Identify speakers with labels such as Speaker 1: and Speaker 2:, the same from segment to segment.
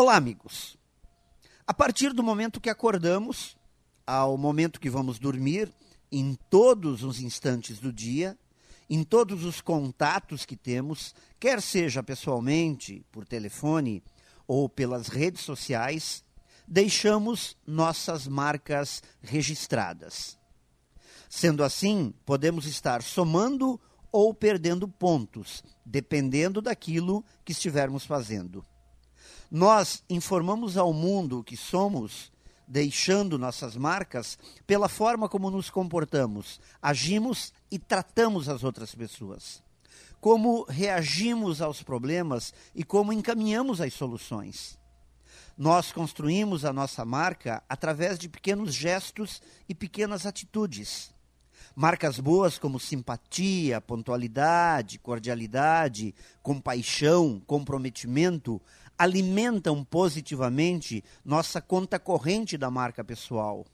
Speaker 1: Olá, amigos. A partir do momento que acordamos, ao momento que vamos dormir, em todos os instantes do dia, em todos os contatos que temos, quer seja pessoalmente, por telefone ou pelas redes sociais, deixamos nossas marcas registradas. Sendo assim, podemos estar somando ou perdendo pontos, dependendo daquilo que estivermos fazendo. Nós informamos ao mundo que somos, deixando nossas marcas, pela forma como nos comportamos, agimos e tratamos as outras pessoas. Como reagimos aos problemas e como encaminhamos as soluções. Nós construímos a nossa marca através de pequenos gestos e pequenas atitudes. Marcas boas como simpatia, pontualidade, cordialidade, compaixão, comprometimento alimentam positivamente nossa conta corrente da marca pessoal.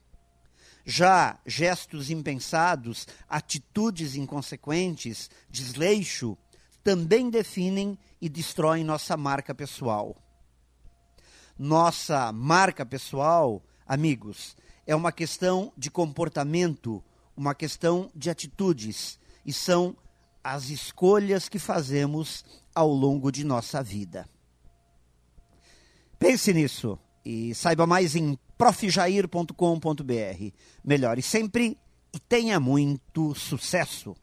Speaker 1: Já gestos impensados, atitudes inconsequentes, desleixo, também definem e destroem nossa marca pessoal. Nossa marca pessoal, amigos, é uma questão de comportamento, uma questão de atitudes, e são as escolhas que fazemos ao longo de nossa vida. Pense nisso e saiba mais em profjair.com.br. Melhore sempre e tenha muito sucesso!